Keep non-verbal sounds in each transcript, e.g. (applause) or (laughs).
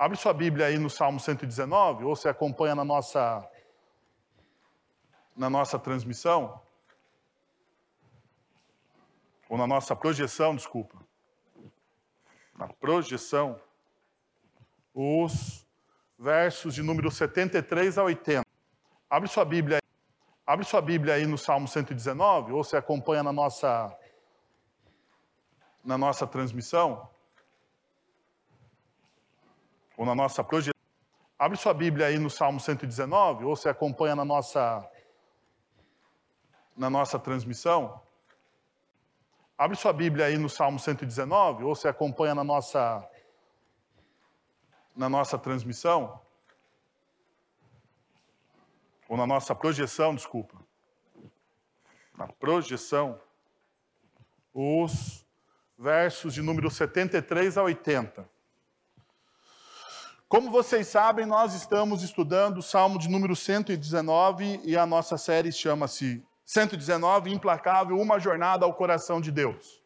Abre sua Bíblia aí no Salmo 119, ou você acompanha na nossa, na nossa transmissão, ou na nossa projeção, desculpa. Na projeção, os versos de número 73 a 80. Abre sua Bíblia. Abre sua Bíblia aí no Salmo 119, ou você acompanha na nossa, na nossa transmissão, ou na nossa projeção. Abre sua Bíblia aí no Salmo 119, ou você acompanha na nossa, na nossa transmissão. Abre sua Bíblia aí no Salmo 119, ou você acompanha na nossa, na nossa transmissão ou na nossa projeção, desculpa, na projeção, os versos de número 73 a 80. Como vocês sabem, nós estamos estudando o Salmo de número 119 e a nossa série chama-se 119 Implacável, uma jornada ao coração de Deus.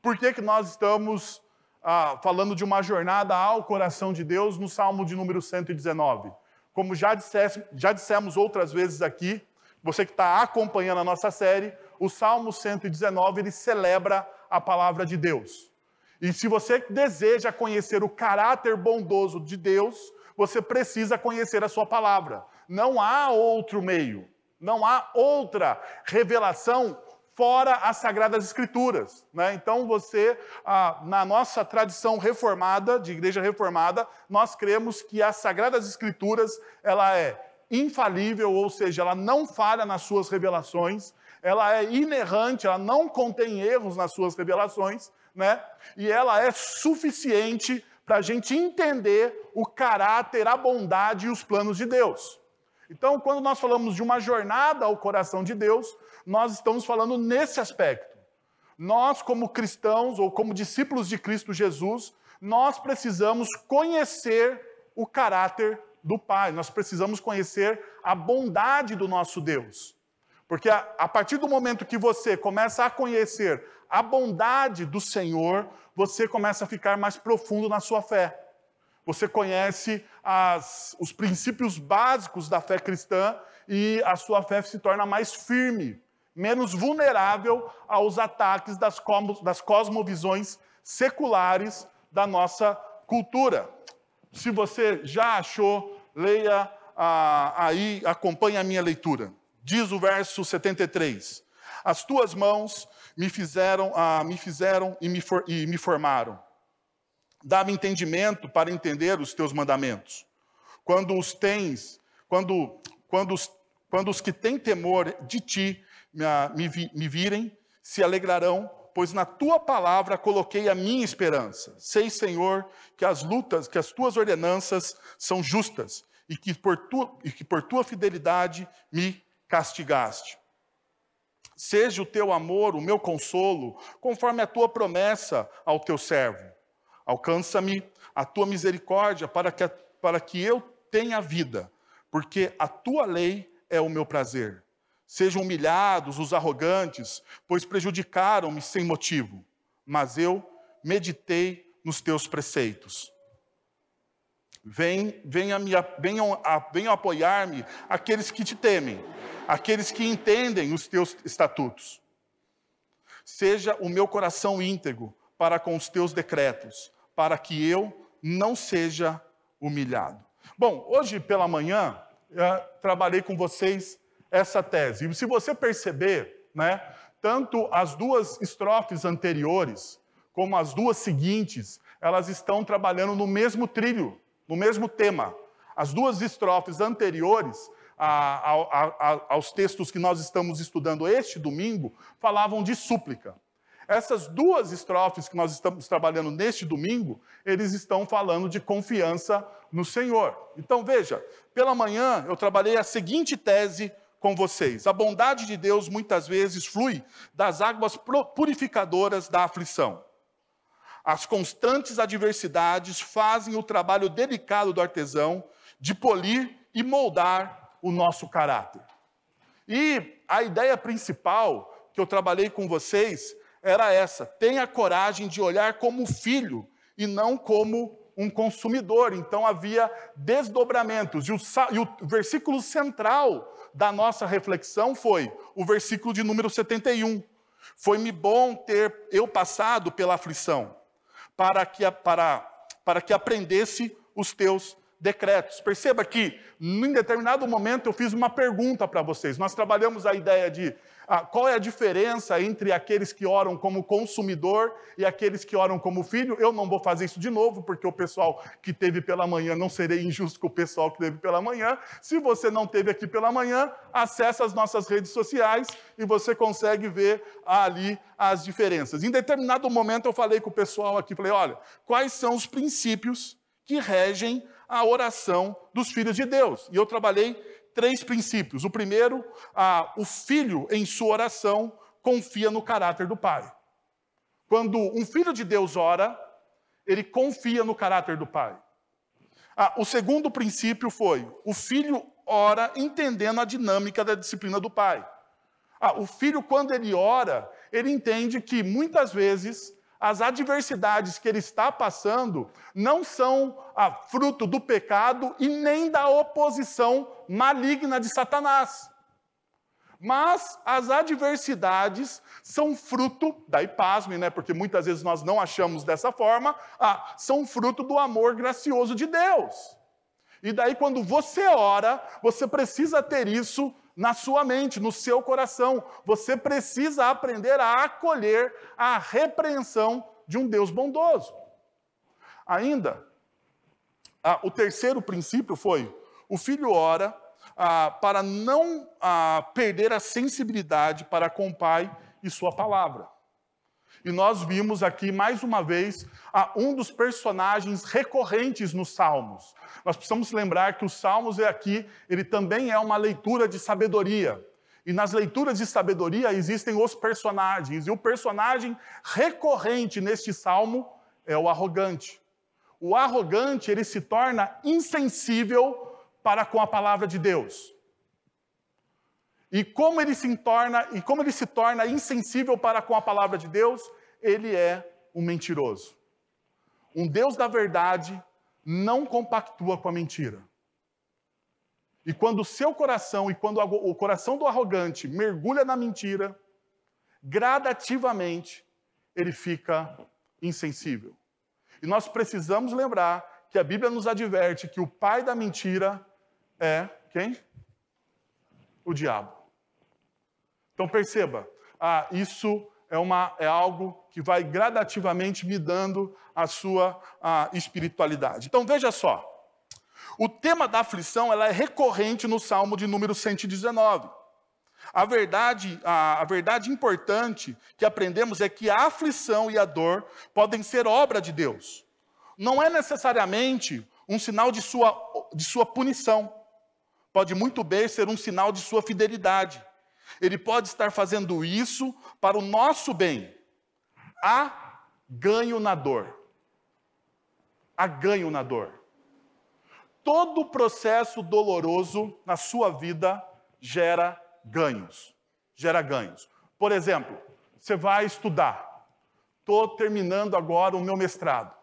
Por que, que nós estamos ah, falando de uma jornada ao coração de Deus no Salmo de número 119? Como já, dissesse, já dissemos outras vezes aqui, você que está acompanhando a nossa série, o Salmo 119 ele celebra a palavra de Deus. E se você deseja conhecer o caráter bondoso de Deus, você precisa conhecer a sua palavra. Não há outro meio, não há outra revelação fora as Sagradas Escrituras. Né? Então, você, ah, na nossa tradição reformada, de igreja reformada, nós cremos que as Sagradas Escrituras, ela é infalível, ou seja, ela não falha nas suas revelações, ela é inerrante, ela não contém erros nas suas revelações, né? e ela é suficiente para a gente entender o caráter, a bondade e os planos de Deus. Então, quando nós falamos de uma jornada ao coração de Deus, nós estamos falando nesse aspecto. Nós, como cristãos ou como discípulos de Cristo Jesus, nós precisamos conhecer o caráter do Pai, nós precisamos conhecer a bondade do nosso Deus. Porque a, a, partir do momento que você começa a conhecer a bondade do Senhor, você começa a ficar mais profundo na sua fé. Você conhece as, os princípios básicos da fé cristã e a sua fé se torna mais firme, menos vulnerável aos ataques das, cosmo, das cosmovisões seculares da nossa cultura. Se você já achou, leia ah, aí, acompanhe a minha leitura. Diz o verso 73. As tuas mãos me fizeram, ah, me fizeram e me, for, e me formaram. Dá-me entendimento para entender os teus mandamentos. Quando os tens, quando, quando, os, quando os que têm temor de ti me, me virem, se alegrarão, pois na tua palavra coloquei a minha esperança. Sei, Senhor, que as lutas, que as tuas ordenanças são justas e que por, tu, e que por tua fidelidade me castigaste. Seja o teu amor o meu consolo, conforme a tua promessa ao teu servo. Alcança-me a tua misericórdia para que, para que eu tenha vida, porque a tua lei é o meu prazer. Sejam humilhados os arrogantes, pois prejudicaram-me sem motivo, mas eu meditei nos teus preceitos. Vem, venha venham, venham apoiar-me aqueles que te temem, aqueles que entendem os teus estatutos. Seja o meu coração íntegro para com os teus decretos, para que eu não seja humilhado. Bom, hoje pela manhã, trabalhei com vocês essa tese. E se você perceber, né, tanto as duas estrofes anteriores como as duas seguintes, elas estão trabalhando no mesmo trilho, no mesmo tema. As duas estrofes anteriores a, a, a, aos textos que nós estamos estudando este domingo falavam de súplica. Essas duas estrofes que nós estamos trabalhando neste domingo, eles estão falando de confiança no Senhor. Então veja, pela manhã eu trabalhei a seguinte tese com vocês. A bondade de Deus muitas vezes flui das águas purificadoras da aflição. As constantes adversidades fazem o trabalho delicado do artesão de polir e moldar o nosso caráter. E a ideia principal que eu trabalhei com vocês era essa: tenha coragem de olhar como filho e não como um consumidor, então havia desdobramentos. E o, e o versículo central da nossa reflexão foi o versículo de número 71. Foi-me bom ter eu passado pela aflição, para que, para, para que aprendesse os teus decretos. Perceba que, em determinado momento, eu fiz uma pergunta para vocês. Nós trabalhamos a ideia de qual é a diferença entre aqueles que oram como consumidor e aqueles que oram como filho. Eu não vou fazer isso de novo, porque o pessoal que teve pela manhã, não serei injusto com o pessoal que teve pela manhã. Se você não teve aqui pela manhã, acesse as nossas redes sociais e você consegue ver ali as diferenças. Em determinado momento eu falei com o pessoal aqui, falei, olha, quais são os princípios que regem a oração dos filhos de Deus? E eu trabalhei três princípios. O primeiro, ah, o filho, em sua oração, confia no caráter do pai. Quando um filho de Deus ora, ele confia no caráter do pai. Ah, o segundo princípio foi: o filho ora entendendo a dinâmica da disciplina do pai. Ah, o filho, quando ele ora, ele entende que muitas vezes as adversidades que ele está passando não são a fruto do pecado e nem da oposição maligna de Satanás. Mas as adversidades são fruto, daí pasme, né? Porque muitas vezes nós não achamos dessa forma, ah, são fruto do amor gracioso de Deus. E daí, quando você ora, você precisa ter isso na sua mente, no seu coração. Você precisa aprender a acolher a repreensão de um Deus bondoso. Ainda, ah, o terceiro princípio foi: o filho ora ah, para não ah, perder a sensibilidade para com o pai e sua palavra. E nós vimos aqui, mais uma vez, um dos personagens recorrentes nos Salmos. Nós precisamos lembrar que os Salmos é aqui, ele também é uma leitura de sabedoria. E nas leituras de sabedoria existem os personagens. E o personagem recorrente neste salmo é o arrogante. O arrogante, ele se torna insensível para com a palavra de Deus. E como ele se torna, e como ele se torna insensível para com a palavra de Deus, ele é um mentiroso. Um Deus da verdade não compactua com a mentira. E quando o seu coração e quando o coração do arrogante mergulha na mentira, gradativamente ele fica insensível. E nós precisamos lembrar que a Bíblia nos adverte que o pai da mentira é quem? O diabo. Então perceba, ah, isso é, uma, é algo que vai gradativamente me dando a sua a espiritualidade. Então veja só, o tema da aflição ela é recorrente no Salmo de número 119. A verdade, a, a, verdade importante que aprendemos é que a aflição e a dor podem ser obra de Deus. Não é necessariamente um sinal de sua, de sua punição. Pode muito bem ser um sinal de sua fidelidade. Ele pode estar fazendo isso para o nosso bem. Há ganho na dor. Há ganho na dor. Todo processo doloroso na sua vida gera ganhos. Gera ganhos. Por exemplo, você vai estudar. Estou terminando agora o meu mestrado.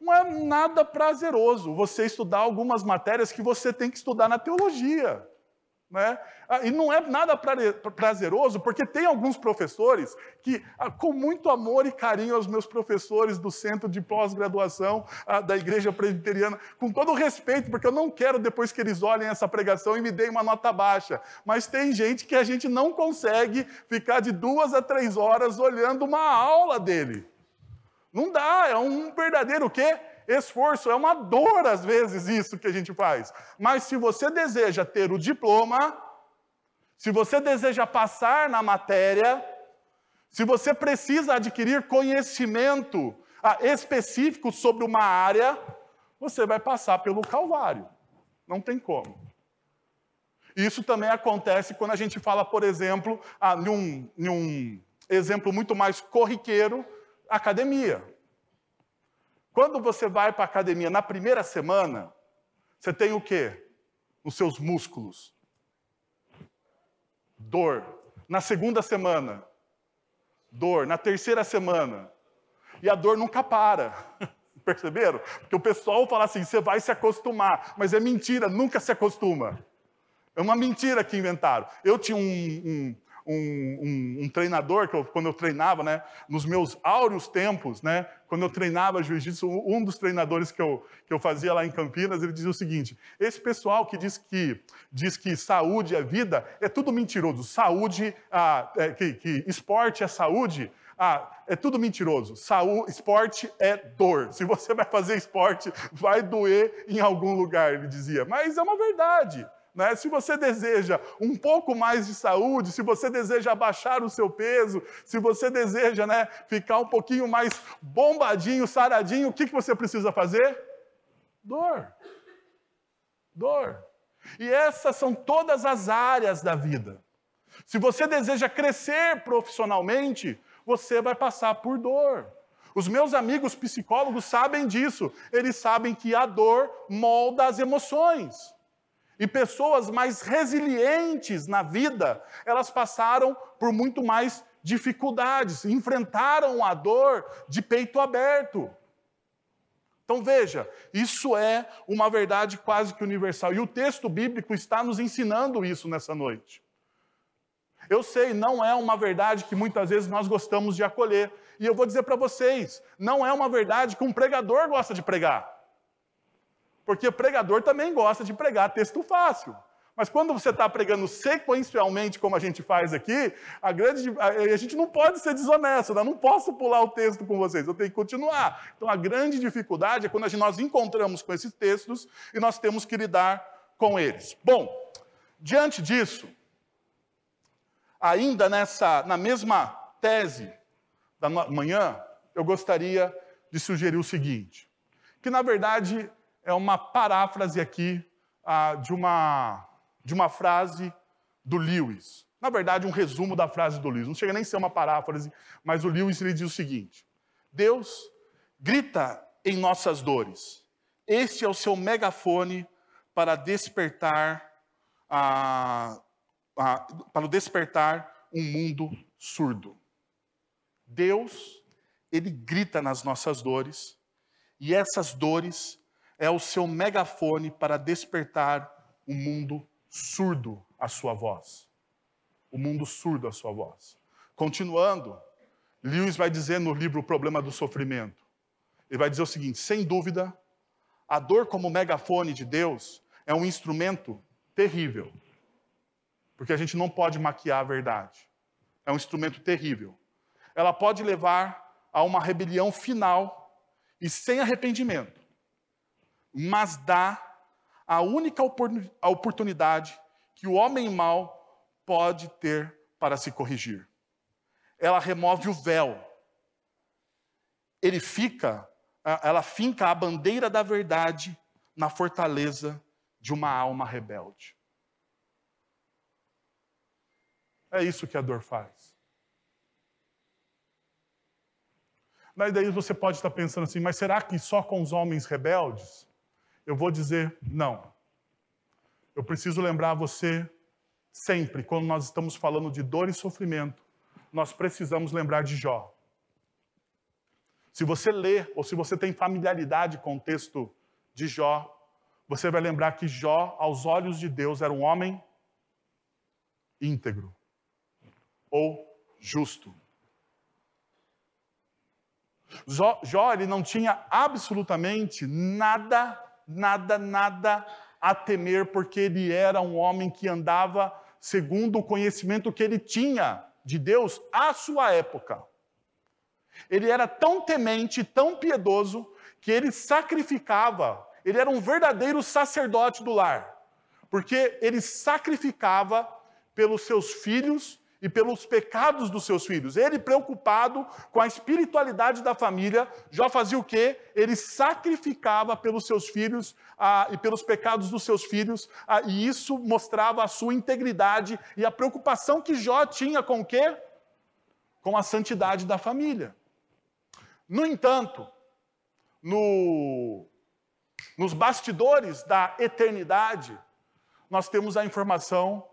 Não é nada prazeroso você estudar algumas matérias que você tem que estudar na teologia. Né? Ah, e não é nada prazeroso, porque tem alguns professores que, ah, com muito amor e carinho aos meus professores do centro de pós-graduação ah, da Igreja Presbiteriana, com todo respeito, porque eu não quero depois que eles olhem essa pregação e me deem uma nota baixa. Mas tem gente que a gente não consegue ficar de duas a três horas olhando uma aula dele. Não dá, é um verdadeiro quê? Esforço, é uma dor às vezes isso que a gente faz. Mas se você deseja ter o diploma, se você deseja passar na matéria, se você precisa adquirir conhecimento ah, específico sobre uma área, você vai passar pelo Calvário. Não tem como. Isso também acontece quando a gente fala, por exemplo, ah, num, num exemplo muito mais corriqueiro, academia. Quando você vai para a academia na primeira semana, você tem o quê? Nos seus músculos. Dor. Na segunda semana, dor. Na terceira semana. E a dor nunca para. (laughs) Perceberam? Porque o pessoal fala assim: você vai se acostumar. Mas é mentira, nunca se acostuma. É uma mentira que inventaram. Eu tinha um, um, um, um, um treinador, que eu, quando eu treinava, né, nos meus áureos tempos, né, quando eu treinava jiu-jitsu, um dos treinadores que eu, que eu fazia lá em Campinas, ele dizia o seguinte: esse pessoal que diz que, diz que saúde é vida, é tudo mentiroso. Saúde, ah, é, que, que esporte é saúde, ah, é tudo mentiroso. Saúde, esporte é dor. Se você vai fazer esporte, vai doer em algum lugar, ele dizia. Mas é uma verdade. Né? Se você deseja um pouco mais de saúde, se você deseja abaixar o seu peso, se você deseja né, ficar um pouquinho mais bombadinho, saradinho, o que, que você precisa fazer? Dor. Dor. E essas são todas as áreas da vida. Se você deseja crescer profissionalmente, você vai passar por dor. Os meus amigos psicólogos sabem disso. Eles sabem que a dor molda as emoções. E pessoas mais resilientes na vida, elas passaram por muito mais dificuldades, enfrentaram a dor de peito aberto. Então veja, isso é uma verdade quase que universal. E o texto bíblico está nos ensinando isso nessa noite. Eu sei, não é uma verdade que muitas vezes nós gostamos de acolher. E eu vou dizer para vocês, não é uma verdade que um pregador gosta de pregar. Porque o pregador também gosta de pregar texto fácil. Mas quando você está pregando sequencialmente, como a gente faz aqui, a, grande, a, gente não pode ser desonesto, né? eu não posso pular o texto com vocês, eu tenho que continuar. Então a grande dificuldade é quando gente, nós encontramos com esses textos e nós temos que lidar com eles. Bom, diante disso, ainda nessa, na mesma tese da manhã, eu gostaria de sugerir o seguinte: que na verdade é uma paráfrase aqui ah, de, uma, de uma frase do Lewis. Na verdade, um resumo da frase do Lewis. Não chega nem a ser uma paráfrase, mas o Lewis ele diz o seguinte: Deus grita em nossas dores. Este é o seu megafone para despertar, ah, ah, para despertar um mundo surdo. Deus, ele grita nas nossas dores, e essas dores é o seu megafone para despertar o mundo surdo à sua voz. O mundo surdo à sua voz. Continuando, Lewis vai dizer no livro O Problema do Sofrimento. Ele vai dizer o seguinte: sem dúvida, a dor como megafone de Deus é um instrumento terrível. Porque a gente não pode maquiar a verdade. É um instrumento terrível. Ela pode levar a uma rebelião final e sem arrependimento mas dá a única oportunidade que o homem mau pode ter para se corrigir. Ela remove o véu. Ele fica, ela finca a bandeira da verdade na fortaleza de uma alma rebelde. É isso que a dor faz. Daí você pode estar pensando assim, mas será que só com os homens rebeldes? Eu vou dizer não. Eu preciso lembrar você sempre, quando nós estamos falando de dor e sofrimento, nós precisamos lembrar de Jó. Se você lê ou se você tem familiaridade com o texto de Jó, você vai lembrar que Jó, aos olhos de Deus, era um homem íntegro ou justo. Jó, Jó ele não tinha absolutamente nada nada, nada a temer, porque ele era um homem que andava segundo o conhecimento que ele tinha de Deus à sua época. Ele era tão temente, tão piedoso, que ele sacrificava, ele era um verdadeiro sacerdote do lar, porque ele sacrificava pelos seus filhos e pelos pecados dos seus filhos. Ele, preocupado com a espiritualidade da família, já fazia o quê? Ele sacrificava pelos seus filhos ah, e pelos pecados dos seus filhos, ah, e isso mostrava a sua integridade e a preocupação que Jó tinha com o quê? Com a santidade da família. No entanto, no, nos bastidores da eternidade, nós temos a informação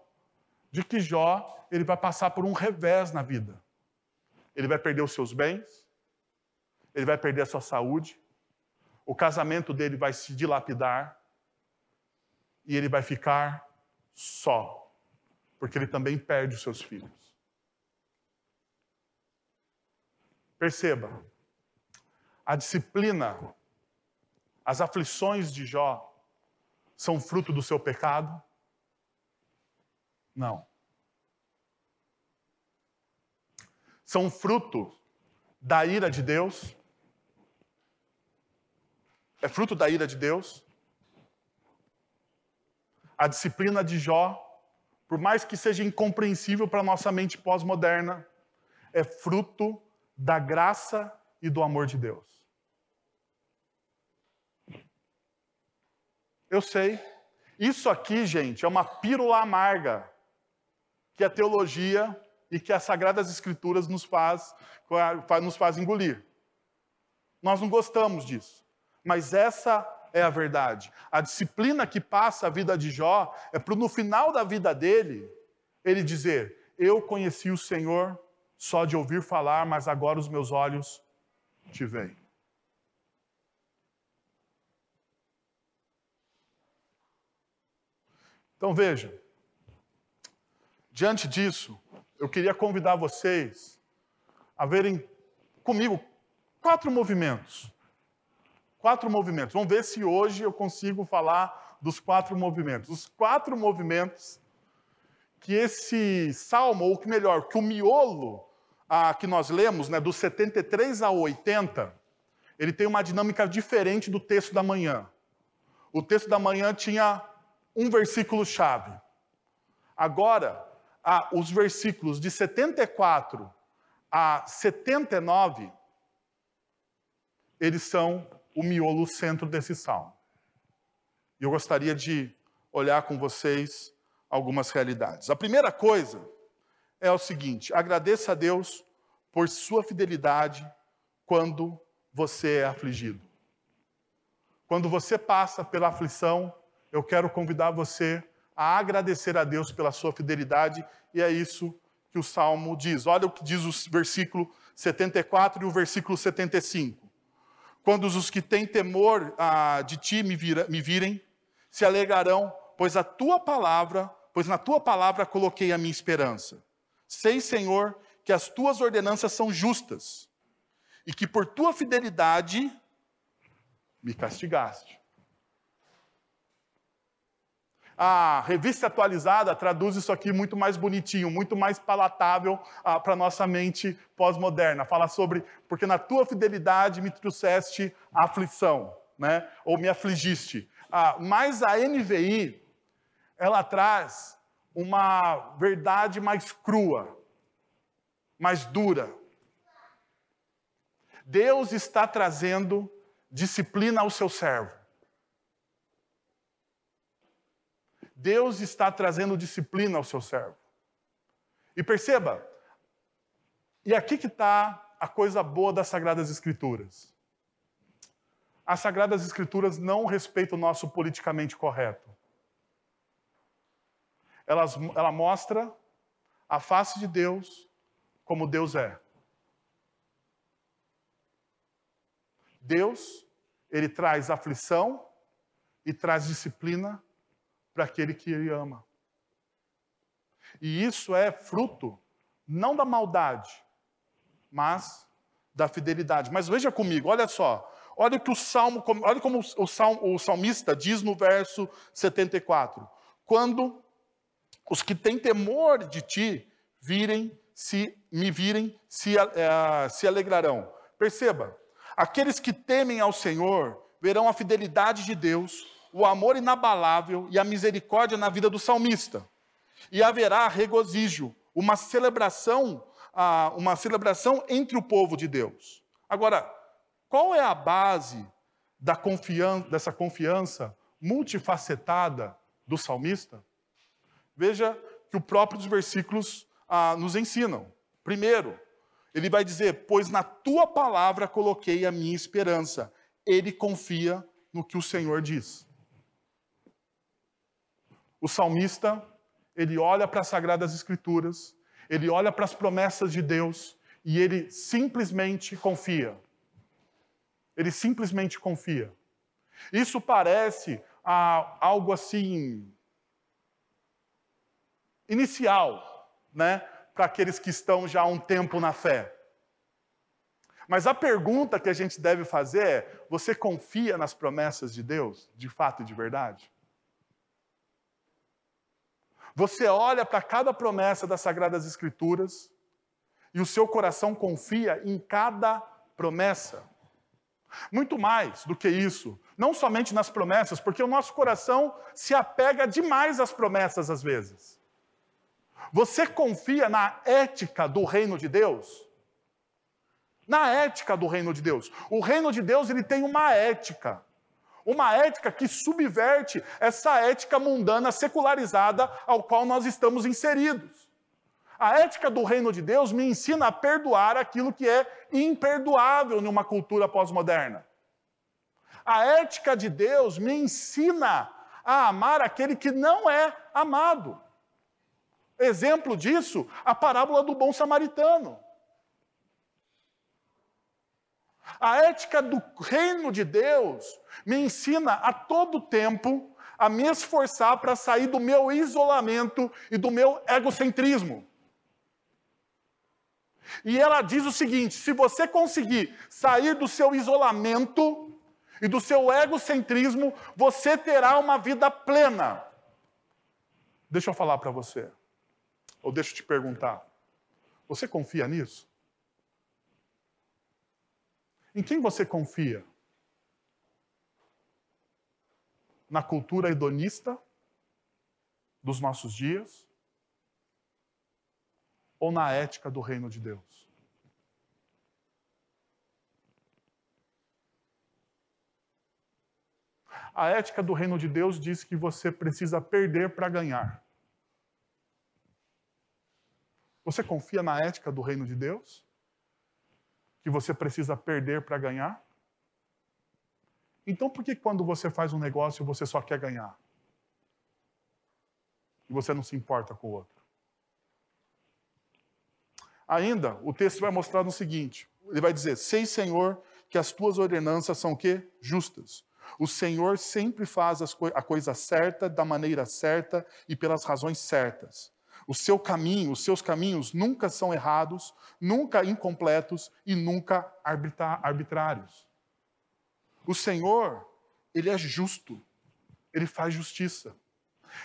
de que Jó ele vai passar por um revés na vida. Ele vai perder os seus bens, ele vai perder a sua saúde, o casamento dele vai se dilapidar e ele vai ficar só, porque ele também perde os seus filhos. Perceba, a disciplina, as aflições de Jó são fruto do seu pecado? Não. São fruto da ira de Deus? É fruto da ira de Deus? A disciplina de Jó, por mais que seja incompreensível para a nossa mente pós-moderna, é fruto da graça e do amor de Deus. Eu sei. Isso aqui, gente, é uma pílula amarga que a teologia e que as sagradas escrituras nos faz, nos faz engolir. Nós não gostamos disso. Mas essa é a verdade. A disciplina que passa a vida de Jó é para no final da vida dele, ele dizer: Eu conheci o Senhor só de ouvir falar, mas agora os meus olhos te veem. Então veja, diante disso, eu queria convidar vocês a verem comigo quatro movimentos. Quatro movimentos. Vamos ver se hoje eu consigo falar dos quatro movimentos. Os quatro movimentos que esse salmo, ou que melhor, que o miolo ah, que nós lemos, né, dos 73 a 80, ele tem uma dinâmica diferente do texto da manhã. O texto da manhã tinha um versículo-chave. Agora, ah, os versículos de 74 a 79, eles são o miolo, centro desse salmo. E eu gostaria de olhar com vocês algumas realidades. A primeira coisa é o seguinte: agradeça a Deus por sua fidelidade quando você é afligido. Quando você passa pela aflição, eu quero convidar você a agradecer a Deus pela sua fidelidade, e é isso que o salmo diz. Olha o que diz o versículo 74 e o versículo 75. Quando os que têm temor ah, de ti me, vira, me virem, se alegrarão, pois a tua palavra, pois na tua palavra coloquei a minha esperança. Sei, Senhor, que as tuas ordenanças são justas e que por tua fidelidade me castigaste. A revista atualizada traduz isso aqui muito mais bonitinho, muito mais palatável ah, para nossa mente pós-moderna. Fala sobre, porque na tua fidelidade me trouxeste aflição, né? ou me afligiste. Ah, mas a NVI, ela traz uma verdade mais crua, mais dura. Deus está trazendo disciplina ao seu servo. Deus está trazendo disciplina ao seu servo. E perceba, e aqui que está a coisa boa das Sagradas Escrituras. As Sagradas Escrituras não respeitam o nosso politicamente correto. Elas, ela mostra a face de Deus como Deus é. Deus, ele traz aflição e traz disciplina para aquele que ele ama. E isso é fruto não da maldade, mas da fidelidade. Mas veja comigo, olha só. Olha que o salmo, olha como o, o salmista diz no verso 74. Quando os que têm temor de ti virem, se me virem, se, uh, se alegrarão. Perceba, aqueles que temem ao Senhor verão a fidelidade de Deus o amor inabalável e a misericórdia na vida do salmista. E haverá regozijo, uma celebração, uma celebração entre o povo de Deus. Agora, qual é a base da confiança, dessa confiança multifacetada do salmista? Veja que o próprio dos versículos ah, nos ensinam. Primeiro, ele vai dizer: Pois na tua palavra coloquei a minha esperança. Ele confia no que o Senhor diz. O salmista, ele olha para as sagradas escrituras, ele olha para as promessas de Deus e ele simplesmente confia. Ele simplesmente confia. Isso parece ah, algo assim inicial, né, para aqueles que estão já há um tempo na fé. Mas a pergunta que a gente deve fazer é: você confia nas promessas de Deus, de fato e de verdade? Você olha para cada promessa das Sagradas Escrituras e o seu coração confia em cada promessa. Muito mais do que isso, não somente nas promessas, porque o nosso coração se apega demais às promessas às vezes. Você confia na ética do reino de Deus? Na ética do reino de Deus. O reino de Deus ele tem uma ética. Uma ética que subverte essa ética mundana secularizada ao qual nós estamos inseridos. A ética do reino de Deus me ensina a perdoar aquilo que é imperdoável numa cultura pós-moderna. A ética de Deus me ensina a amar aquele que não é amado. Exemplo disso, a parábola do bom samaritano. A ética do reino de Deus me ensina a todo tempo a me esforçar para sair do meu isolamento e do meu egocentrismo. E ela diz o seguinte: se você conseguir sair do seu isolamento e do seu egocentrismo, você terá uma vida plena. Deixa eu falar para você. Ou deixa eu te perguntar: você confia nisso? Em quem você confia? Na cultura hedonista dos nossos dias? Ou na ética do reino de Deus? A ética do reino de Deus diz que você precisa perder para ganhar. Você confia na ética do reino de Deus? Que você precisa perder para ganhar? Então por que quando você faz um negócio você só quer ganhar? E você não se importa com o outro? Ainda, o texto vai mostrar no seguinte: ele vai dizer: Sei, Senhor, que as tuas ordenanças são quê? Justas. O Senhor sempre faz a coisa certa, da maneira certa e pelas razões certas. O seu caminho, os seus caminhos nunca são errados, nunca incompletos e nunca arbitrários. O Senhor, ele é justo. Ele faz justiça.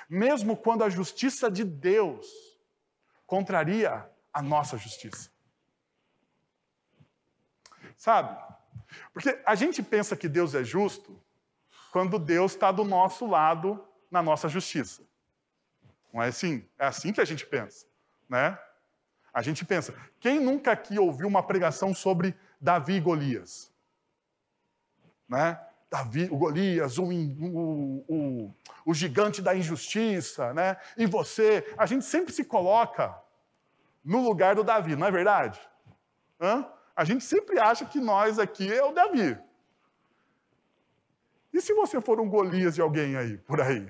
Mesmo quando a justiça de Deus contraria a nossa justiça. Sabe? Porque a gente pensa que Deus é justo quando Deus está do nosso lado na nossa justiça. Não é assim? É assim que a gente pensa, né? A gente pensa, quem nunca aqui ouviu uma pregação sobre Davi e Golias? Né? Davi, o Golias, o, o, o, o gigante da injustiça, né? E você, a gente sempre se coloca no lugar do Davi, não é verdade? Hã? A gente sempre acha que nós aqui é o Davi. E se você for um Golias de alguém aí, por aí?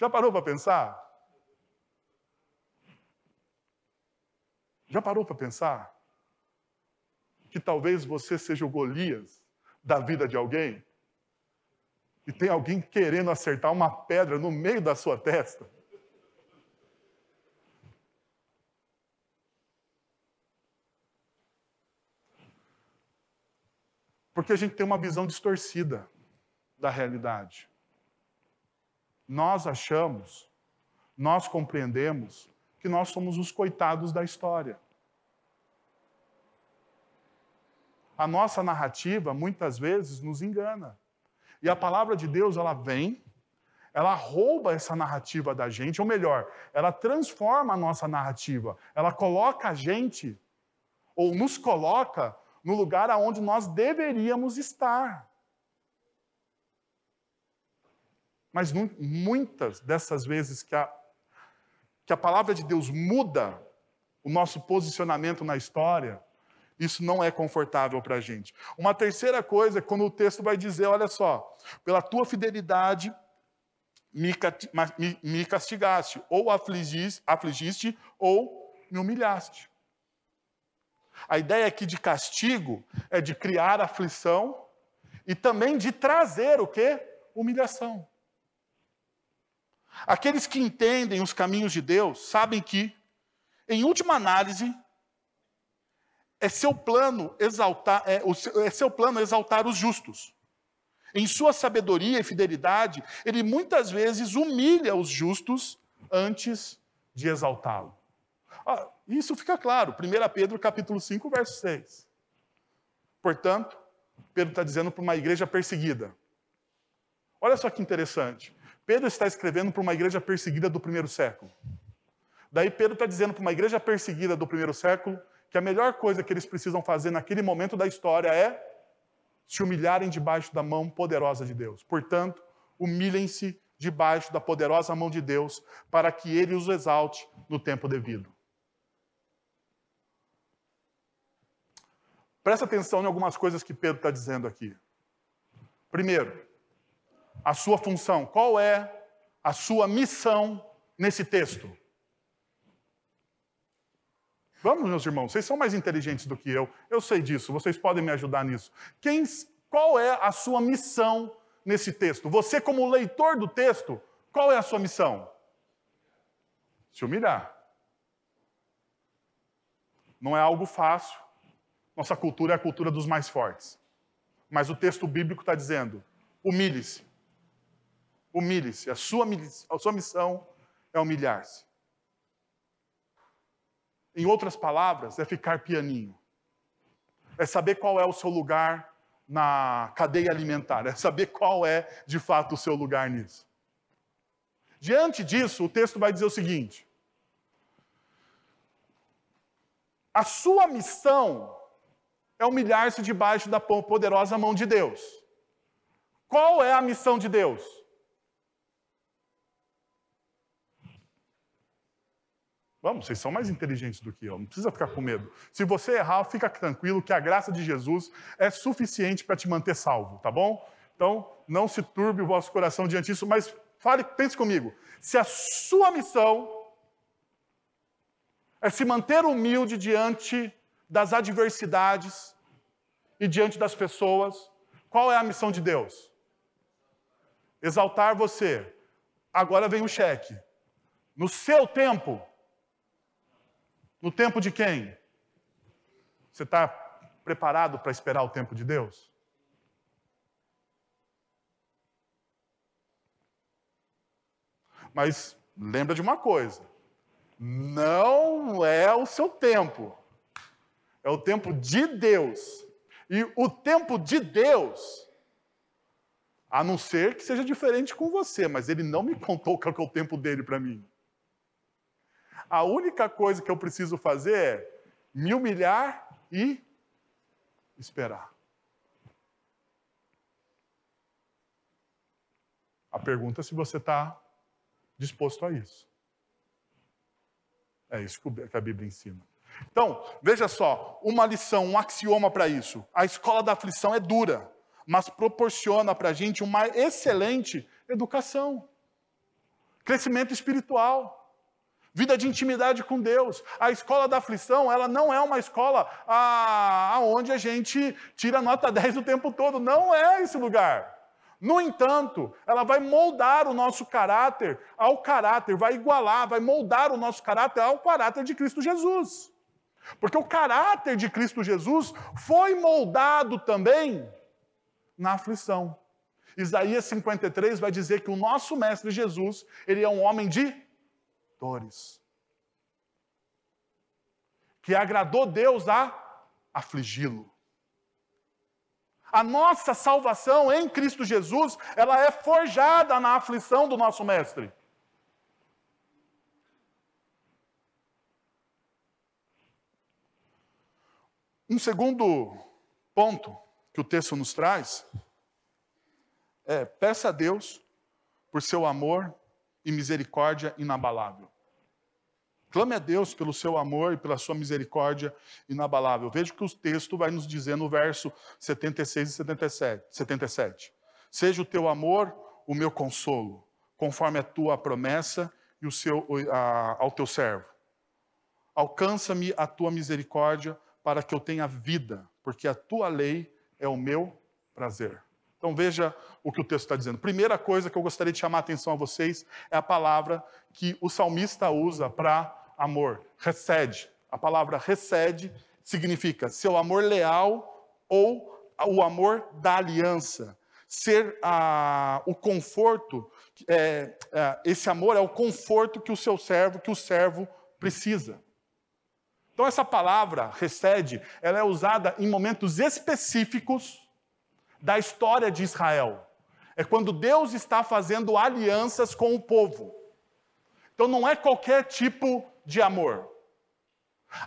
Já parou para pensar? Já parou para pensar? Que talvez você seja o Golias da vida de alguém? E tem alguém querendo acertar uma pedra no meio da sua testa? Porque a gente tem uma visão distorcida da realidade nós achamos, nós compreendemos que nós somos os coitados da história. A nossa narrativa muitas vezes nos engana. E a palavra de Deus, ela vem, ela rouba essa narrativa da gente, ou melhor, ela transforma a nossa narrativa. Ela coloca a gente, ou nos coloca, no lugar aonde nós deveríamos estar. Mas muitas dessas vezes que a, que a palavra de Deus muda o nosso posicionamento na história, isso não é confortável para a gente. Uma terceira coisa é quando o texto vai dizer: olha só, pela tua fidelidade me, castigaste, ou afligiste, afligiste, ou me humilhaste. A ideia aqui de castigo é de criar aflição e também de trazer o quê? Humilhação. Aqueles que entendem os caminhos de Deus sabem que, em última análise, é seu plano exaltar, é, é seu plano exaltar os justos. Em sua sabedoria e fidelidade, ele muitas vezes humilha os justos antes de exaltá-lo. Ah, isso fica claro, 1 Pedro capítulo 5, verso 6. Portanto, Pedro está dizendo para uma igreja perseguida. Olha só que interessante. Pedro está escrevendo para uma igreja perseguida do primeiro século. Daí Pedro está dizendo para uma igreja perseguida do primeiro século que a melhor coisa que eles precisam fazer naquele momento da história é se humilharem debaixo da mão poderosa de Deus. Portanto, humilhem-se debaixo da poderosa mão de Deus, para que ele os exalte no tempo devido. Presta atenção em algumas coisas que Pedro está dizendo aqui. Primeiro, a sua função. Qual é a sua missão nesse texto? Vamos, meus irmãos, vocês são mais inteligentes do que eu. Eu sei disso, vocês podem me ajudar nisso. Quem, qual é a sua missão nesse texto? Você, como leitor do texto, qual é a sua missão? Se humilhar. Não é algo fácil. Nossa cultura é a cultura dos mais fortes. Mas o texto bíblico está dizendo: humilhe-se. Humilhe-se. A sua, a sua missão é humilhar-se. Em outras palavras, é ficar pianinho. É saber qual é o seu lugar na cadeia alimentar, é saber qual é de fato o seu lugar nisso. Diante disso, o texto vai dizer o seguinte: a sua missão é humilhar-se debaixo da poderosa mão de Deus. Qual é a missão de Deus? Vamos, vocês são mais inteligentes do que eu, não precisa ficar com medo. Se você errar, fica tranquilo que a graça de Jesus é suficiente para te manter salvo, tá bom? Então, não se turbe o vosso coração diante disso, mas fale, pense comigo. Se a sua missão é se manter humilde diante das adversidades e diante das pessoas, qual é a missão de Deus? Exaltar você. Agora vem o cheque. No seu tempo, no tempo de quem? Você está preparado para esperar o tempo de Deus? Mas lembra de uma coisa: não é o seu tempo, é o tempo de Deus. E o tempo de Deus, a não ser que seja diferente com você, mas ele não me contou qual é o tempo dele para mim. A única coisa que eu preciso fazer é me humilhar e esperar. A pergunta é se você está disposto a isso. É isso que a Bíblia ensina. Então, veja só, uma lição, um axioma para isso. A escola da aflição é dura, mas proporciona para a gente uma excelente educação, crescimento espiritual. Vida de intimidade com Deus. A escola da aflição, ela não é uma escola aonde a gente tira nota (laughs) 10 o tempo todo. Não é esse lugar. No entanto, ela vai moldar o nosso caráter ao caráter, vai igualar, vai moldar o nosso caráter ao caráter de Cristo Jesus. Porque o caráter de Cristo Jesus foi moldado também na aflição. Isaías 53 vai dizer que o nosso mestre Jesus, ele é um homem de dores. Que agradou Deus a afligi-lo. A nossa salvação em Cristo Jesus, ela é forjada na aflição do nosso mestre. Um segundo ponto que o texto nos traz é: peça a Deus por seu amor e misericórdia inabalável. Clame a Deus pelo seu amor e pela sua misericórdia inabalável. Veja o que o texto vai nos dizer no verso 76 e 77. 77. Seja o teu amor o meu consolo, conforme a tua promessa e o seu, a, ao teu servo. Alcança-me a tua misericórdia para que eu tenha vida, porque a tua lei é o meu prazer. Então veja o que o texto está dizendo. Primeira coisa que eu gostaria de chamar a atenção a vocês é a palavra que o salmista usa para amor, recede. A palavra recede significa seu amor leal ou o amor da aliança. Ser ah, o conforto, é, é, esse amor é o conforto que o seu servo, que o servo precisa. Então essa palavra recede, ela é usada em momentos específicos da história de Israel. É quando Deus está fazendo alianças com o povo. Então não é qualquer tipo de amor.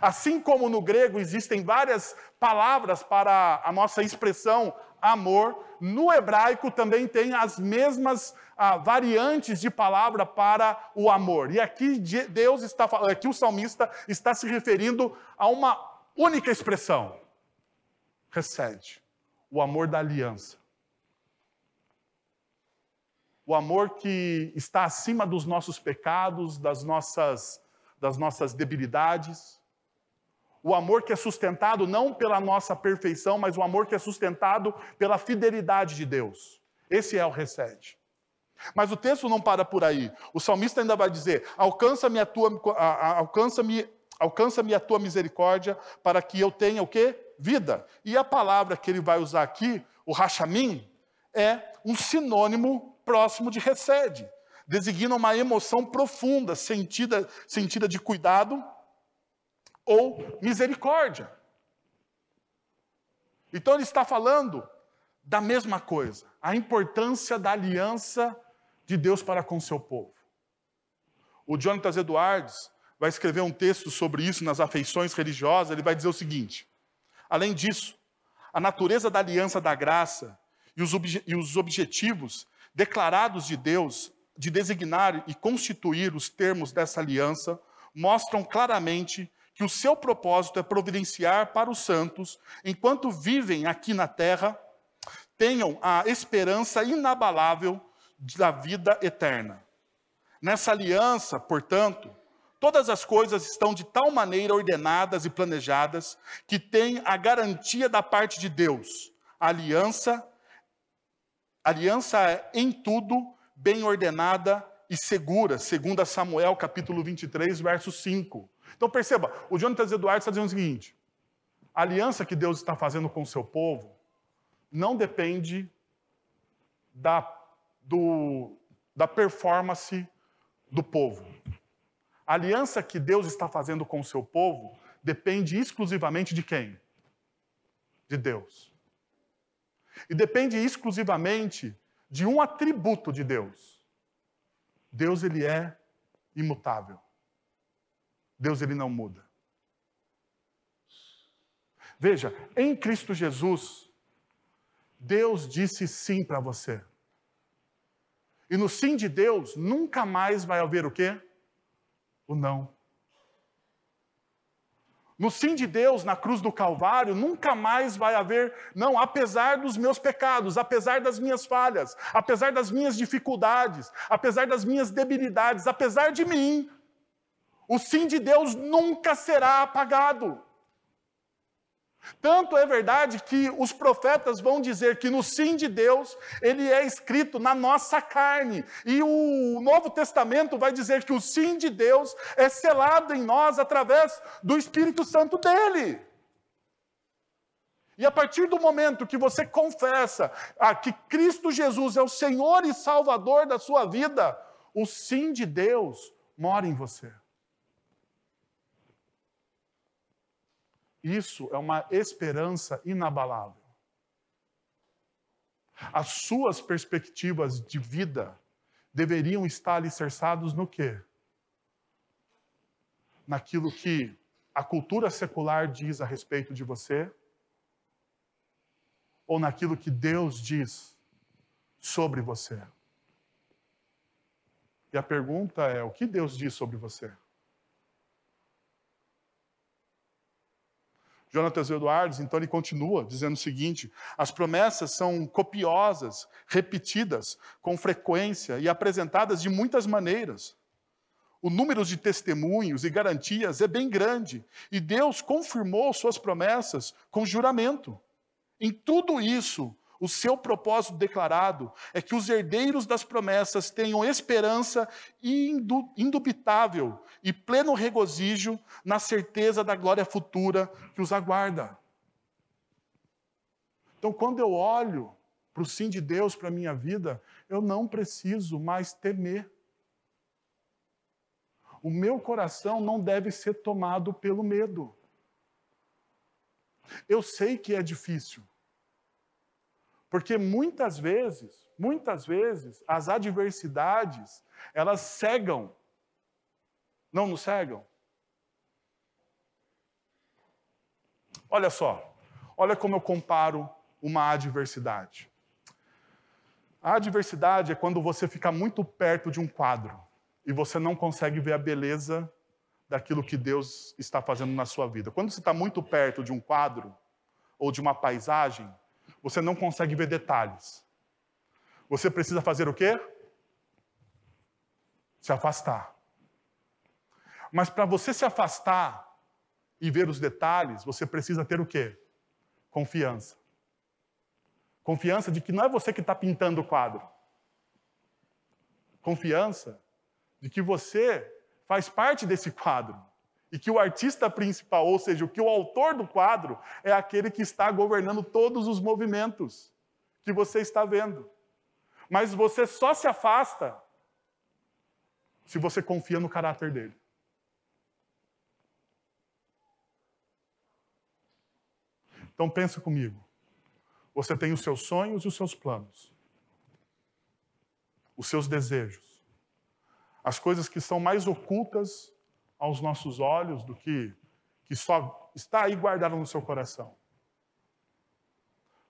Assim como no grego existem várias palavras para a nossa expressão amor, no hebraico também tem as mesmas ah, variantes de palavra para o amor. E aqui Deus está aqui o salmista está se referindo a uma única expressão. Recede o amor da aliança. O amor que está acima dos nossos pecados, das nossas, das nossas debilidades. O amor que é sustentado não pela nossa perfeição, mas o amor que é sustentado pela fidelidade de Deus. Esse é o recede. Mas o texto não para por aí. O salmista ainda vai dizer: alcança-me a tua, alcança-me, alcança-me a tua misericórdia para que eu tenha o quê? Vida. E a palavra que ele vai usar aqui, o rachamim, é um sinônimo próximo de recede. Designa uma emoção profunda, sentida, sentida de cuidado ou misericórdia. Então ele está falando da mesma coisa, a importância da aliança de Deus para com seu povo. O Jonathan Edwards vai escrever um texto sobre isso nas afeições religiosas, ele vai dizer o seguinte: Além disso, a natureza da aliança da graça e os, obje e os objetivos declarados de Deus de designar e constituir os termos dessa aliança mostram claramente que o seu propósito é providenciar para os santos, enquanto vivem aqui na terra, tenham a esperança inabalável da vida eterna. Nessa aliança, portanto, Todas as coisas estão de tal maneira ordenadas e planejadas que tem a garantia da parte de Deus. A aliança, aliança é em tudo bem ordenada e segura, segundo Samuel capítulo 23, verso 5. Então perceba, o Jonathan Eduardo está dizendo o seguinte: a aliança que Deus está fazendo com o seu povo não depende da, do, da performance do povo. A aliança que Deus está fazendo com o seu povo depende exclusivamente de quem? De Deus. E depende exclusivamente de um atributo de Deus. Deus ele é imutável. Deus ele não muda. Veja, em Cristo Jesus, Deus disse sim para você. E no sim de Deus, nunca mais vai haver o quê? O não. No sim de Deus, na cruz do Calvário, nunca mais vai haver não, apesar dos meus pecados, apesar das minhas falhas, apesar das minhas dificuldades, apesar das minhas debilidades, apesar de mim, o sim de Deus nunca será apagado. Tanto é verdade que os profetas vão dizer que no sim de Deus, ele é escrito na nossa carne. E o Novo Testamento vai dizer que o sim de Deus é selado em nós através do Espírito Santo dele. E a partir do momento que você confessa ah, que Cristo Jesus é o Senhor e Salvador da sua vida, o sim de Deus mora em você. Isso é uma esperança inabalável. As suas perspectivas de vida deveriam estar alicerçados no quê? Naquilo que a cultura secular diz a respeito de você? Ou naquilo que Deus diz sobre você? E a pergunta é: o que Deus diz sobre você? Jonathan Edwards, então, ele continua dizendo o seguinte: as promessas são copiosas, repetidas com frequência e apresentadas de muitas maneiras. O número de testemunhos e garantias é bem grande, e Deus confirmou suas promessas com juramento. Em tudo isso, o seu propósito declarado é que os herdeiros das promessas tenham esperança indubitável e pleno regozijo na certeza da glória futura que os aguarda. Então, quando eu olho para o sim de Deus para a minha vida, eu não preciso mais temer. O meu coração não deve ser tomado pelo medo. Eu sei que é difícil. Porque muitas vezes, muitas vezes, as adversidades, elas cegam. Não nos cegam? Olha só, olha como eu comparo uma adversidade. A adversidade é quando você fica muito perto de um quadro e você não consegue ver a beleza daquilo que Deus está fazendo na sua vida. Quando você está muito perto de um quadro ou de uma paisagem, você não consegue ver detalhes. Você precisa fazer o quê? Se afastar. Mas para você se afastar e ver os detalhes, você precisa ter o quê? Confiança. Confiança de que não é você que está pintando o quadro. Confiança de que você faz parte desse quadro e que o artista principal, ou seja, o que o autor do quadro, é aquele que está governando todos os movimentos que você está vendo. Mas você só se afasta se você confia no caráter dele. Então pensa comigo. Você tem os seus sonhos e os seus planos. Os seus desejos. As coisas que são mais ocultas aos nossos olhos do que que só está aí guardado no seu coração.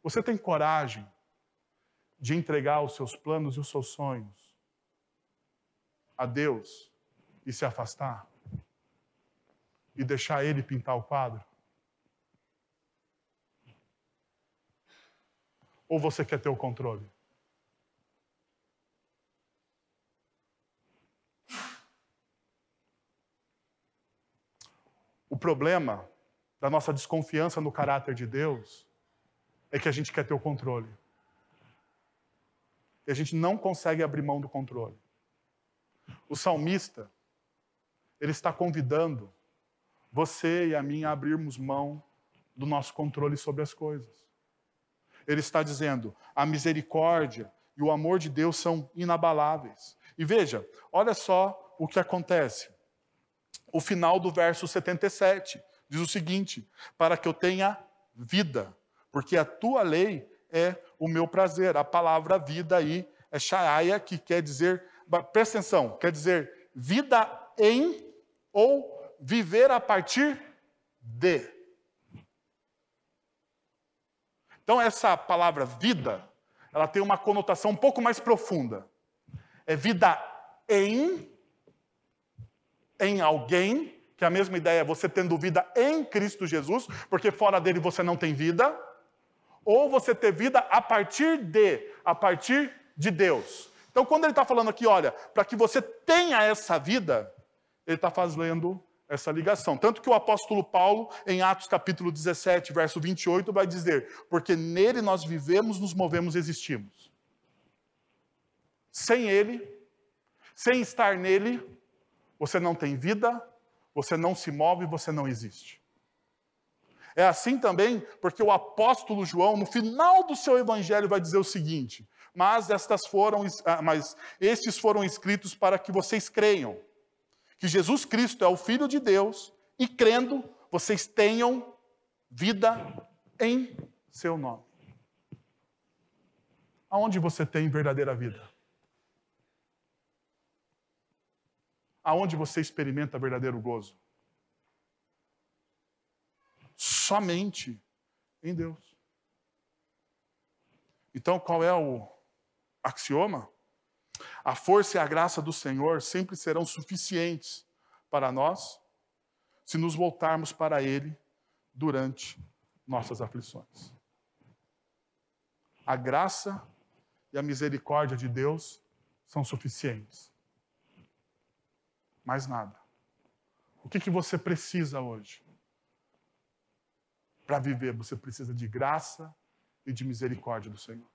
Você tem coragem de entregar os seus planos e os seus sonhos a Deus e se afastar? E deixar Ele pintar o quadro? Ou você quer ter o controle? O problema da nossa desconfiança no caráter de Deus é que a gente quer ter o controle. E a gente não consegue abrir mão do controle. O salmista, ele está convidando você e a mim a abrirmos mão do nosso controle sobre as coisas. Ele está dizendo: a misericórdia e o amor de Deus são inabaláveis. E veja, olha só o que acontece o final do verso 77. Diz o seguinte: para que eu tenha vida, porque a tua lei é o meu prazer. A palavra vida aí é shaia, que quer dizer, presta atenção, quer dizer vida em ou viver a partir de. Então, essa palavra vida, ela tem uma conotação um pouco mais profunda. É vida em em alguém, que a mesma ideia é você tendo vida em Cristo Jesus, porque fora dele você não tem vida, ou você ter vida a partir de, a partir de Deus. Então, quando ele está falando aqui, olha, para que você tenha essa vida, ele está fazendo essa ligação. Tanto que o apóstolo Paulo, em Atos capítulo 17, verso 28, vai dizer: Porque nele nós vivemos, nos movemos, existimos. Sem ele, sem estar nele, você não tem vida, você não se move, você não existe. É assim também porque o apóstolo João, no final do seu evangelho, vai dizer o seguinte: mas estas foram, ah, mas estes foram escritos para que vocês creiam que Jesus Cristo é o Filho de Deus e crendo vocês tenham vida em seu nome. Aonde você tem verdadeira vida? Aonde você experimenta verdadeiro gozo? Somente em Deus. Então, qual é o axioma? A força e a graça do Senhor sempre serão suficientes para nós se nos voltarmos para Ele durante nossas aflições. A graça e a misericórdia de Deus são suficientes mais nada. O que, que você precisa hoje? Para viver, você precisa de graça e de misericórdia do Senhor.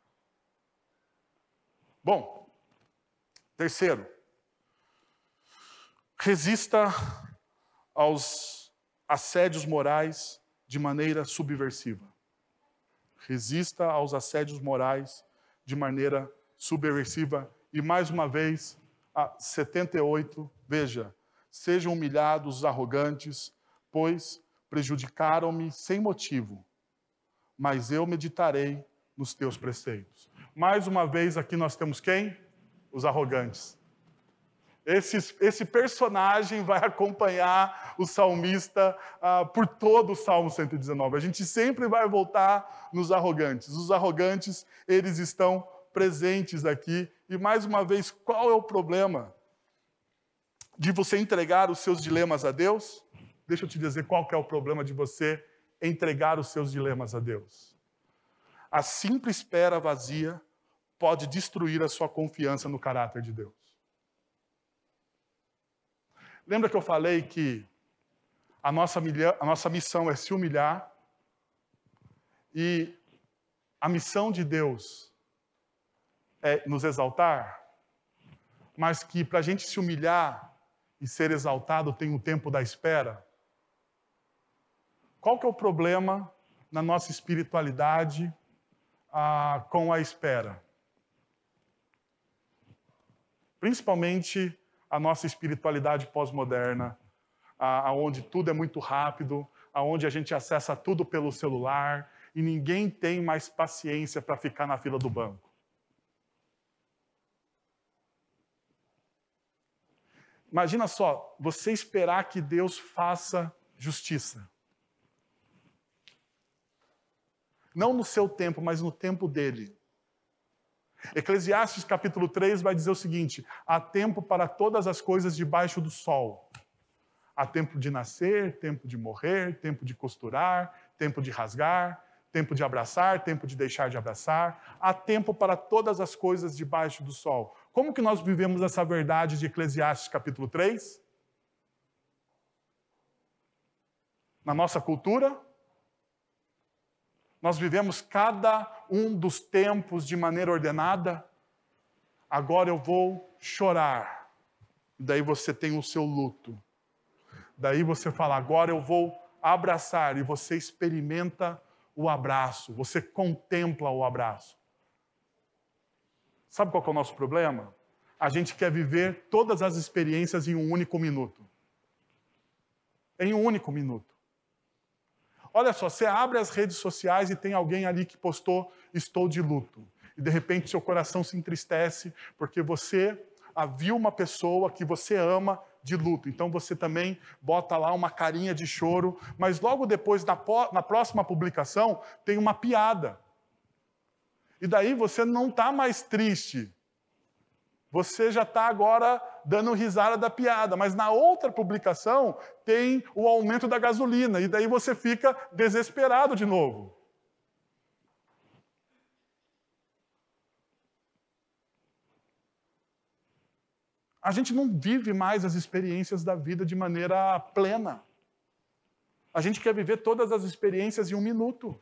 Bom, terceiro, resista aos assédios morais de maneira subversiva. Resista aos assédios morais de maneira subversiva. E mais uma vez, a 78, veja, sejam humilhados os arrogantes, pois prejudicaram-me sem motivo, mas eu meditarei nos teus preceitos. Mais uma vez, aqui nós temos quem? Os arrogantes. Esse, esse personagem vai acompanhar o salmista ah, por todo o Salmo 119. A gente sempre vai voltar nos arrogantes. Os arrogantes, eles estão presentes aqui. E mais uma vez, qual é o problema de você entregar os seus dilemas a Deus? Deixa eu te dizer qual é o problema de você entregar os seus dilemas a Deus. A simples espera vazia pode destruir a sua confiança no caráter de Deus. Lembra que eu falei que a nossa, a nossa missão é se humilhar e a missão de Deus é nos exaltar, mas que para a gente se humilhar e ser exaltado tem o tempo da espera? Qual que é o problema na nossa espiritualidade ah, com a espera? Principalmente a nossa espiritualidade pós-moderna, aonde tudo é muito rápido, aonde a gente acessa tudo pelo celular e ninguém tem mais paciência para ficar na fila do banco. Imagina só, você esperar que Deus faça justiça. Não no seu tempo, mas no tempo dele. Eclesiastes capítulo 3 vai dizer o seguinte: há tempo para todas as coisas debaixo do sol. Há tempo de nascer, tempo de morrer, tempo de costurar, tempo de rasgar, tempo de abraçar, tempo de deixar de abraçar. Há tempo para todas as coisas debaixo do sol. Como que nós vivemos essa verdade de Eclesiastes capítulo 3? Na nossa cultura, nós vivemos cada um dos tempos de maneira ordenada. Agora eu vou chorar. Daí você tem o seu luto. Daí você fala, agora eu vou abraçar. E você experimenta o abraço, você contempla o abraço. Sabe qual é o nosso problema? A gente quer viver todas as experiências em um único minuto. Em um único minuto. Olha só, você abre as redes sociais e tem alguém ali que postou estou de luto. E de repente seu coração se entristece porque você viu uma pessoa que você ama de luto. Então você também bota lá uma carinha de choro, mas logo depois, na, na próxima publicação, tem uma piada. E daí você não está mais triste, você já está agora dando risada da piada, mas na outra publicação tem o aumento da gasolina, e daí você fica desesperado de novo. A gente não vive mais as experiências da vida de maneira plena. A gente quer viver todas as experiências em um minuto.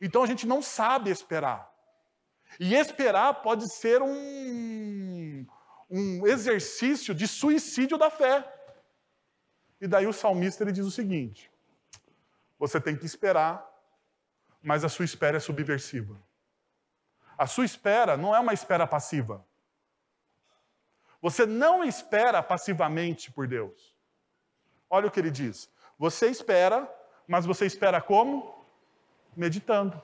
Então a gente não sabe esperar. E esperar pode ser um, um exercício de suicídio da fé. E daí o salmista ele diz o seguinte: você tem que esperar, mas a sua espera é subversiva. A sua espera não é uma espera passiva. Você não espera passivamente por Deus. Olha o que ele diz. Você espera, mas você espera como? Meditando.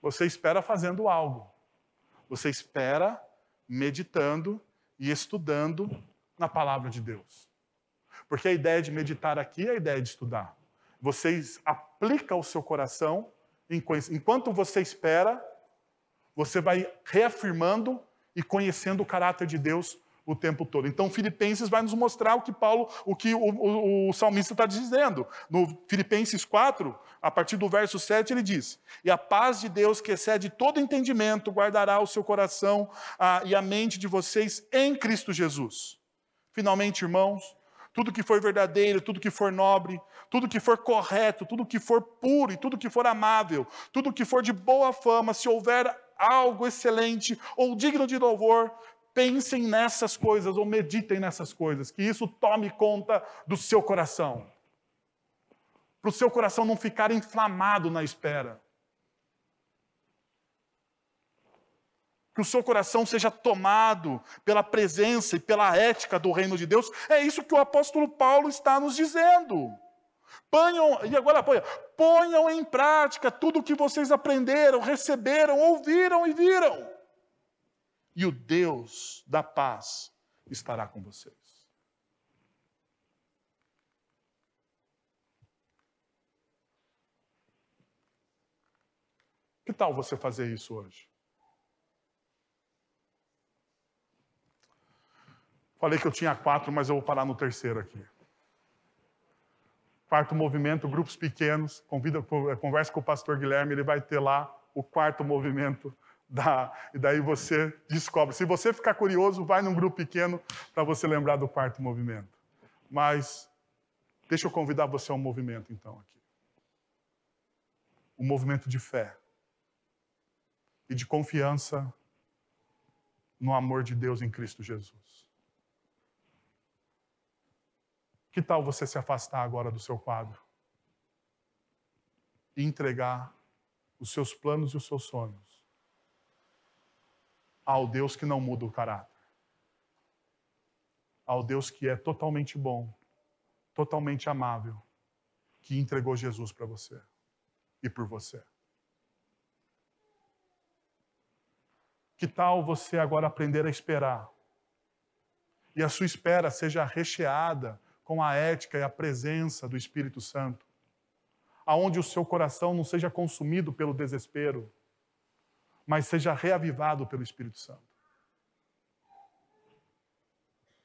Você espera fazendo algo. Você espera meditando e estudando na palavra de Deus. Porque a ideia de meditar aqui é a ideia de estudar. Você aplica o seu coração, enquanto você espera, você vai reafirmando e conhecendo o caráter de Deus o tempo todo. Então, Filipenses vai nos mostrar o que Paulo, o que o, o, o salmista está dizendo. No Filipenses 4, a partir do verso 7, ele diz: E a paz de Deus, que excede todo entendimento, guardará o seu coração e a mente de vocês em Cristo Jesus. Finalmente, irmãos, tudo que for verdadeiro, tudo que for nobre, tudo que for correto, tudo que for puro e tudo que for amável, tudo que for de boa fama, se houver algo excelente ou digno de louvor, pensem nessas coisas ou meditem nessas coisas, que isso tome conta do seu coração. Para o seu coração não ficar inflamado na espera. que o seu coração seja tomado pela presença e pela ética do reino de Deus. É isso que o apóstolo Paulo está nos dizendo. Ponham, e agora ponham, ponham em prática tudo o que vocês aprenderam, receberam, ouviram e viram. E o Deus da paz estará com vocês. Que tal você fazer isso hoje? Falei que eu tinha quatro, mas eu vou parar no terceiro aqui. Quarto movimento, grupos pequenos. Convida, conversa com o pastor Guilherme, ele vai ter lá o quarto movimento. Da, e daí você descobre. Se você ficar curioso, vai num grupo pequeno para você lembrar do quarto movimento. Mas deixa eu convidar você a um movimento então aqui. Um movimento de fé e de confiança no amor de Deus em Cristo Jesus. Que tal você se afastar agora do seu quadro e entregar os seus planos e os seus sonhos ao Deus que não muda o caráter, ao Deus que é totalmente bom, totalmente amável, que entregou Jesus para você e por você? Que tal você agora aprender a esperar? E a sua espera seja recheada com a ética e a presença do Espírito Santo, aonde o seu coração não seja consumido pelo desespero, mas seja reavivado pelo Espírito Santo.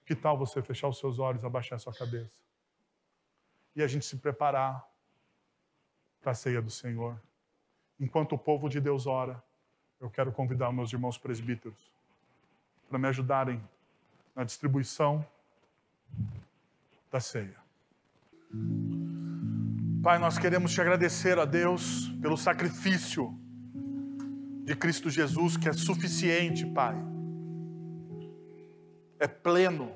Que tal você fechar os seus olhos, abaixar a sua cabeça e a gente se preparar para a ceia do Senhor? Enquanto o povo de Deus ora, eu quero convidar meus irmãos presbíteros para me ajudarem na distribuição da ceia. Pai, nós queremos te agradecer a Deus pelo sacrifício de Cristo Jesus, que é suficiente, Pai. É pleno,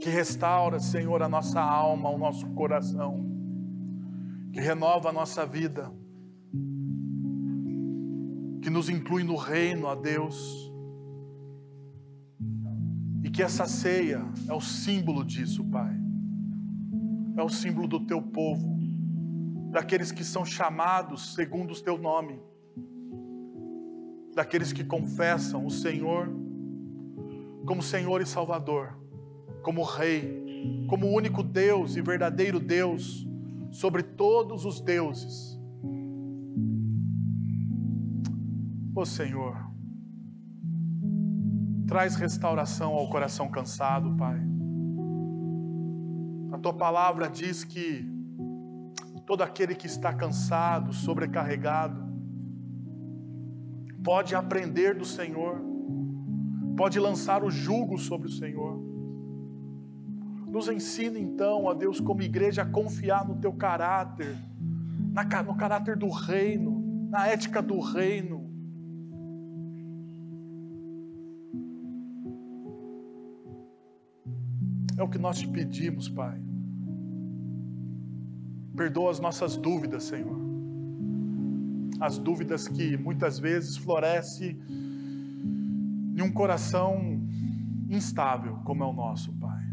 que restaura, Senhor, a nossa alma, o nosso coração, que renova a nossa vida, que nos inclui no reino, a Deus que essa ceia é o símbolo disso, Pai. É o símbolo do teu povo, daqueles que são chamados segundo o teu nome, daqueles que confessam o Senhor como Senhor e Salvador, como Rei, como único Deus e verdadeiro Deus sobre todos os deuses. Ó Senhor, Traz restauração ao coração cansado, Pai. A tua palavra diz que todo aquele que está cansado, sobrecarregado, pode aprender do Senhor, pode lançar o jugo sobre o Senhor. Nos ensina então, ó Deus, como igreja, a confiar no teu caráter, no caráter do reino, na ética do reino É o que nós te pedimos, Pai. Perdoa as nossas dúvidas, Senhor. As dúvidas que muitas vezes florescem em um coração instável, como é o nosso, Pai.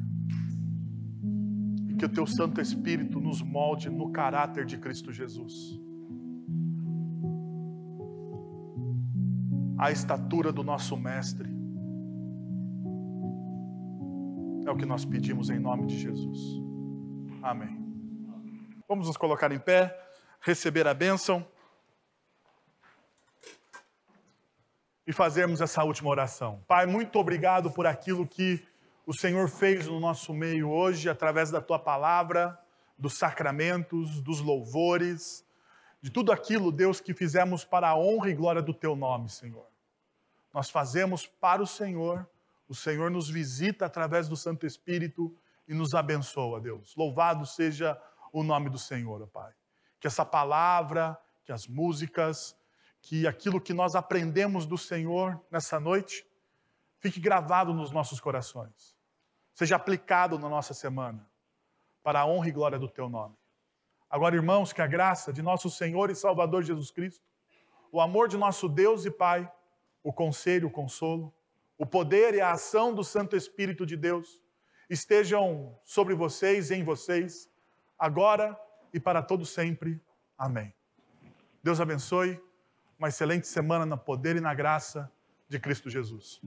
E que o Teu Santo Espírito nos molde no caráter de Cristo Jesus. A estatura do nosso Mestre É o que nós pedimos em nome de Jesus. Amém. Vamos nos colocar em pé, receber a bênção e fazermos essa última oração. Pai, muito obrigado por aquilo que o Senhor fez no nosso meio hoje, através da tua palavra, dos sacramentos, dos louvores, de tudo aquilo, Deus, que fizemos para a honra e glória do teu nome, Senhor. Nós fazemos para o Senhor o Senhor nos visita através do Santo Espírito e nos abençoa, Deus. Louvado seja o nome do Senhor, ó Pai. Que essa palavra, que as músicas, que aquilo que nós aprendemos do Senhor nessa noite fique gravado nos nossos corações, seja aplicado na nossa semana, para a honra e glória do Teu nome. Agora, irmãos, que a graça de nosso Senhor e Salvador Jesus Cristo, o amor de nosso Deus e Pai, o conselho, o consolo, o poder e a ação do Santo Espírito de Deus estejam sobre vocês em vocês, agora e para todo sempre. Amém. Deus abençoe. Uma excelente semana no poder e na graça de Cristo Jesus.